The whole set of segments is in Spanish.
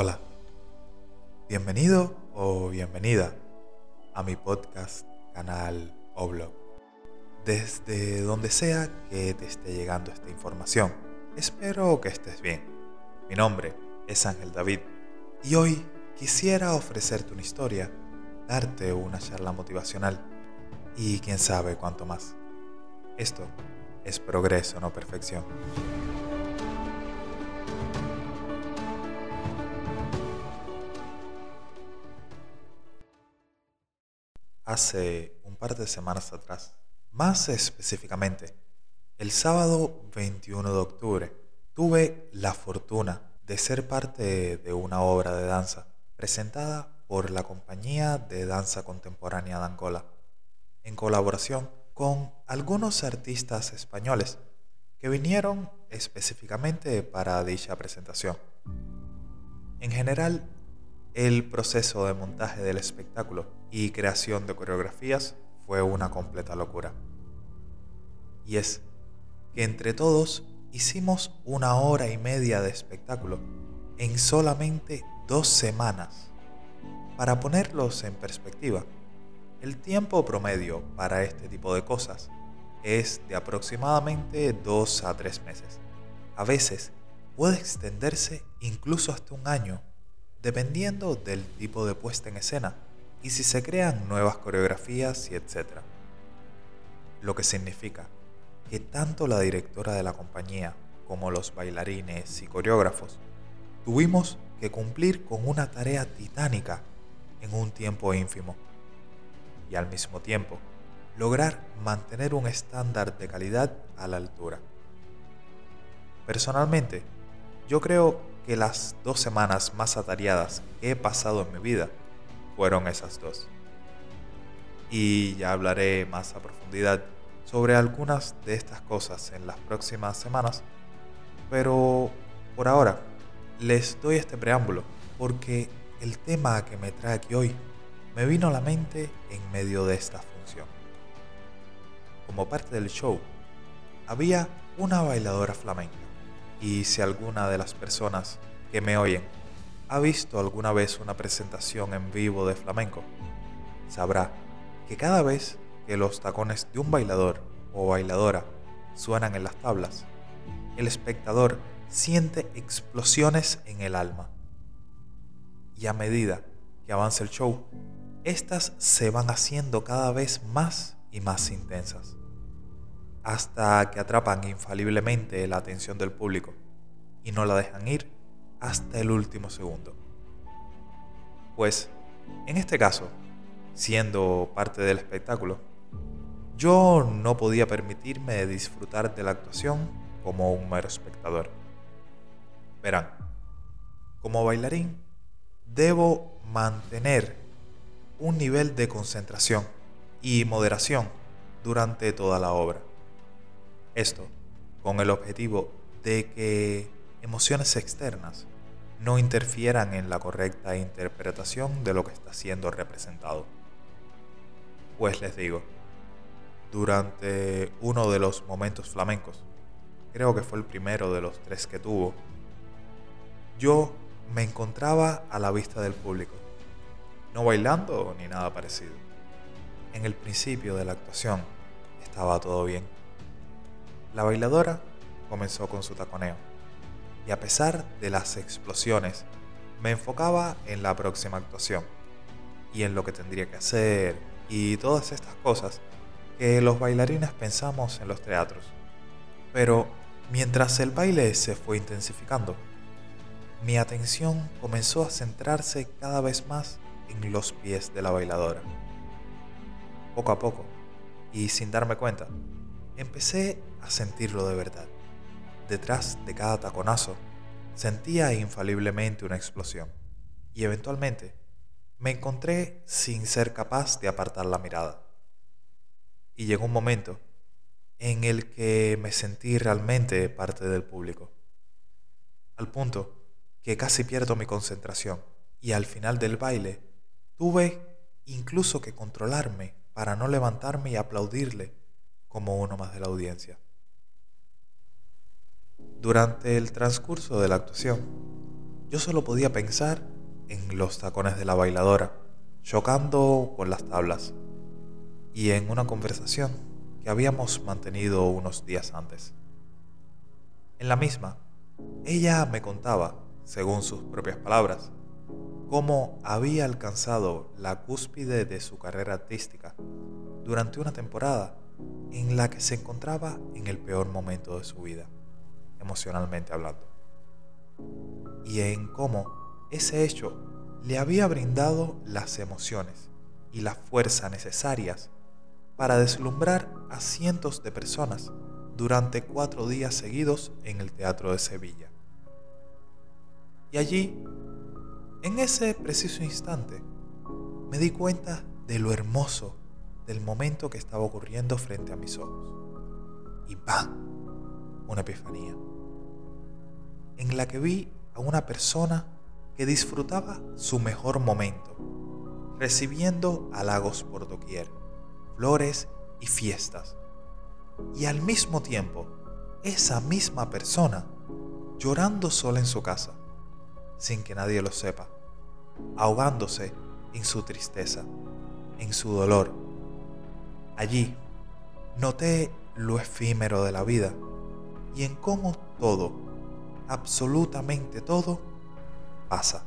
Hola, bienvenido o bienvenida a mi podcast, canal o blog. Desde donde sea que te esté llegando esta información, espero que estés bien. Mi nombre es Ángel David y hoy quisiera ofrecerte una historia, darte una charla motivacional y quién sabe cuánto más. Esto es progreso, no perfección. Hace un par de semanas atrás, más específicamente, el sábado 21 de octubre, tuve la fortuna de ser parte de una obra de danza presentada por la Compañía de Danza Contemporánea de Angola, en colaboración con algunos artistas españoles que vinieron específicamente para dicha presentación. En general, el proceso de montaje del espectáculo y creación de coreografías fue una completa locura. Y es que entre todos hicimos una hora y media de espectáculo en solamente dos semanas. Para ponerlos en perspectiva, el tiempo promedio para este tipo de cosas es de aproximadamente dos a tres meses. A veces puede extenderse incluso hasta un año, dependiendo del tipo de puesta en escena y si se crean nuevas coreografías y etc. Lo que significa que tanto la directora de la compañía como los bailarines y coreógrafos tuvimos que cumplir con una tarea titánica en un tiempo ínfimo y al mismo tiempo lograr mantener un estándar de calidad a la altura. Personalmente, yo creo que las dos semanas más atareadas que he pasado en mi vida fueron esas dos. Y ya hablaré más a profundidad sobre algunas de estas cosas en las próximas semanas, pero por ahora les doy este preámbulo porque el tema que me trae aquí hoy me vino a la mente en medio de esta función. Como parte del show, había una bailadora flamenca y si alguna de las personas que me oyen ha visto alguna vez una presentación en vivo de flamenco, sabrá que cada vez que los tacones de un bailador o bailadora suenan en las tablas, el espectador siente explosiones en el alma. Y a medida que avanza el show, estas se van haciendo cada vez más y más intensas, hasta que atrapan infaliblemente la atención del público y no la dejan ir hasta el último segundo. Pues, en este caso, siendo parte del espectáculo, yo no podía permitirme disfrutar de la actuación como un mero espectador. Verán, como bailarín, debo mantener un nivel de concentración y moderación durante toda la obra. Esto con el objetivo de que emociones externas no interfieran en la correcta interpretación de lo que está siendo representado. Pues les digo, durante uno de los momentos flamencos, creo que fue el primero de los tres que tuvo, yo me encontraba a la vista del público, no bailando ni nada parecido. En el principio de la actuación estaba todo bien. La bailadora comenzó con su taconeo y a pesar de las explosiones, me enfocaba en la próxima actuación y en lo que tendría que hacer y todas estas cosas que los bailarines pensamos en los teatros. Pero mientras el baile se fue intensificando, mi atención comenzó a centrarse cada vez más en los pies de la bailadora. Poco a poco, y sin darme cuenta, empecé a sentirlo de verdad detrás de cada taconazo, sentía infaliblemente una explosión y eventualmente me encontré sin ser capaz de apartar la mirada. Y llegó un momento en el que me sentí realmente parte del público, al punto que casi pierdo mi concentración y al final del baile tuve incluso que controlarme para no levantarme y aplaudirle como uno más de la audiencia. Durante el transcurso de la actuación, yo solo podía pensar en los tacones de la bailadora, chocando con las tablas, y en una conversación que habíamos mantenido unos días antes. En la misma, ella me contaba, según sus propias palabras, cómo había alcanzado la cúspide de su carrera artística durante una temporada en la que se encontraba en el peor momento de su vida, emocionalmente hablando, y en cómo ese hecho le había brindado las emociones y la fuerza necesarias para deslumbrar a cientos de personas durante cuatro días seguidos en el Teatro de Sevilla. Y allí en ese preciso instante me di cuenta de lo hermoso del momento que estaba ocurriendo frente a mis ojos. Y ¡pam! Una epifanía. En la que vi a una persona que disfrutaba su mejor momento, recibiendo halagos por doquier, flores y fiestas. Y al mismo tiempo, esa misma persona llorando sola en su casa sin que nadie lo sepa, ahogándose en su tristeza, en su dolor. Allí noté lo efímero de la vida y en cómo todo, absolutamente todo, pasa.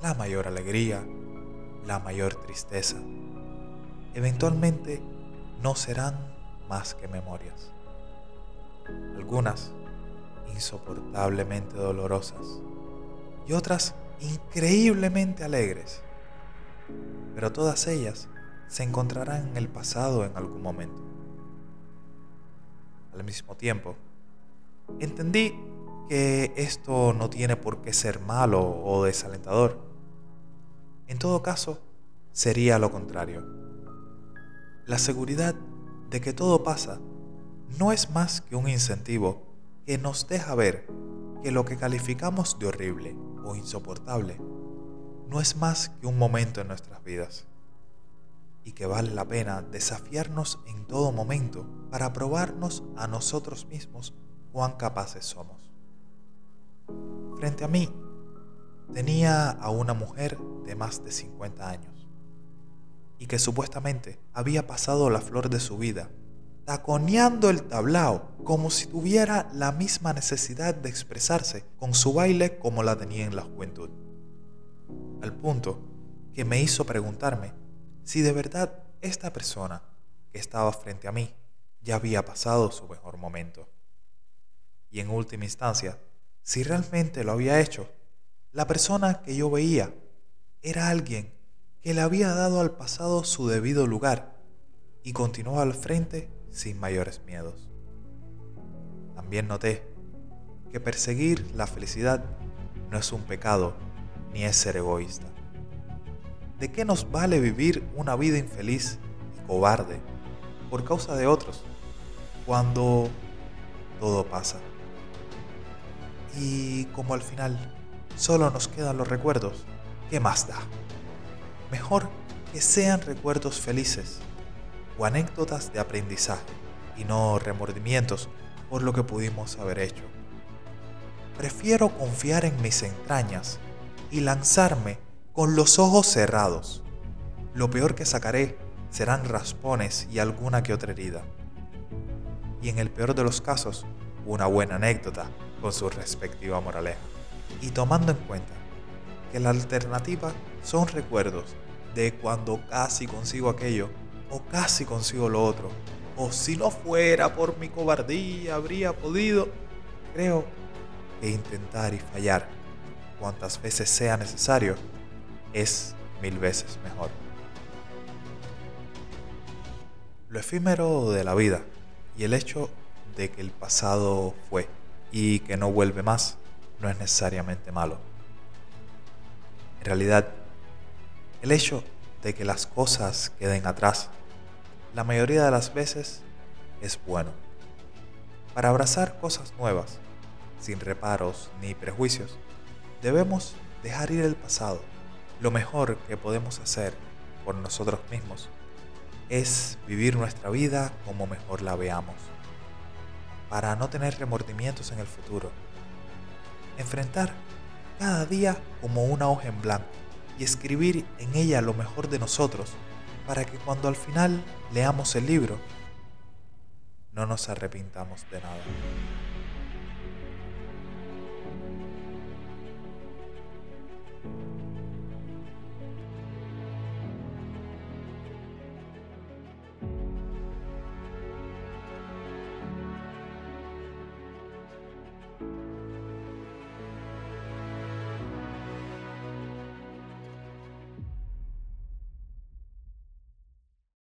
La mayor alegría, la mayor tristeza, eventualmente no serán más que memorias. Algunas insoportablemente dolorosas y otras increíblemente alegres. Pero todas ellas se encontrarán en el pasado en algún momento. Al mismo tiempo, entendí que esto no tiene por qué ser malo o desalentador. En todo caso, sería lo contrario. La seguridad de que todo pasa no es más que un incentivo que nos deja ver que lo que calificamos de horrible o insoportable no es más que un momento en nuestras vidas y que vale la pena desafiarnos en todo momento para probarnos a nosotros mismos cuán capaces somos. Frente a mí tenía a una mujer de más de 50 años y que supuestamente había pasado la flor de su vida taconeando el tablao como si tuviera la misma necesidad de expresarse con su baile como la tenía en la juventud. Al punto que me hizo preguntarme si de verdad esta persona que estaba frente a mí ya había pasado su mejor momento. Y en última instancia, si realmente lo había hecho, la persona que yo veía era alguien que le había dado al pasado su debido lugar y continuó al frente sin mayores miedos. También noté que perseguir la felicidad no es un pecado ni es ser egoísta. ¿De qué nos vale vivir una vida infeliz y cobarde por causa de otros cuando todo pasa? Y como al final solo nos quedan los recuerdos, ¿qué más da? Mejor que sean recuerdos felices o anécdotas de aprendizaje y no remordimientos por lo que pudimos haber hecho. Prefiero confiar en mis entrañas y lanzarme con los ojos cerrados. Lo peor que sacaré serán raspones y alguna que otra herida. Y en el peor de los casos, una buena anécdota con su respectiva moraleja. Y tomando en cuenta que la alternativa son recuerdos de cuando casi consigo aquello o casi consigo lo otro, o si no fuera por mi cobardía habría podido, creo que intentar y fallar cuantas veces sea necesario es mil veces mejor. Lo efímero de la vida y el hecho de que el pasado fue y que no vuelve más no es necesariamente malo. En realidad, el hecho de que las cosas queden atrás la mayoría de las veces es bueno. Para abrazar cosas nuevas, sin reparos ni prejuicios, debemos dejar ir el pasado. Lo mejor que podemos hacer por nosotros mismos es vivir nuestra vida como mejor la veamos, para no tener remordimientos en el futuro. Enfrentar cada día como una hoja en blanco y escribir en ella lo mejor de nosotros para que cuando al final leamos el libro no nos arrepintamos de nada.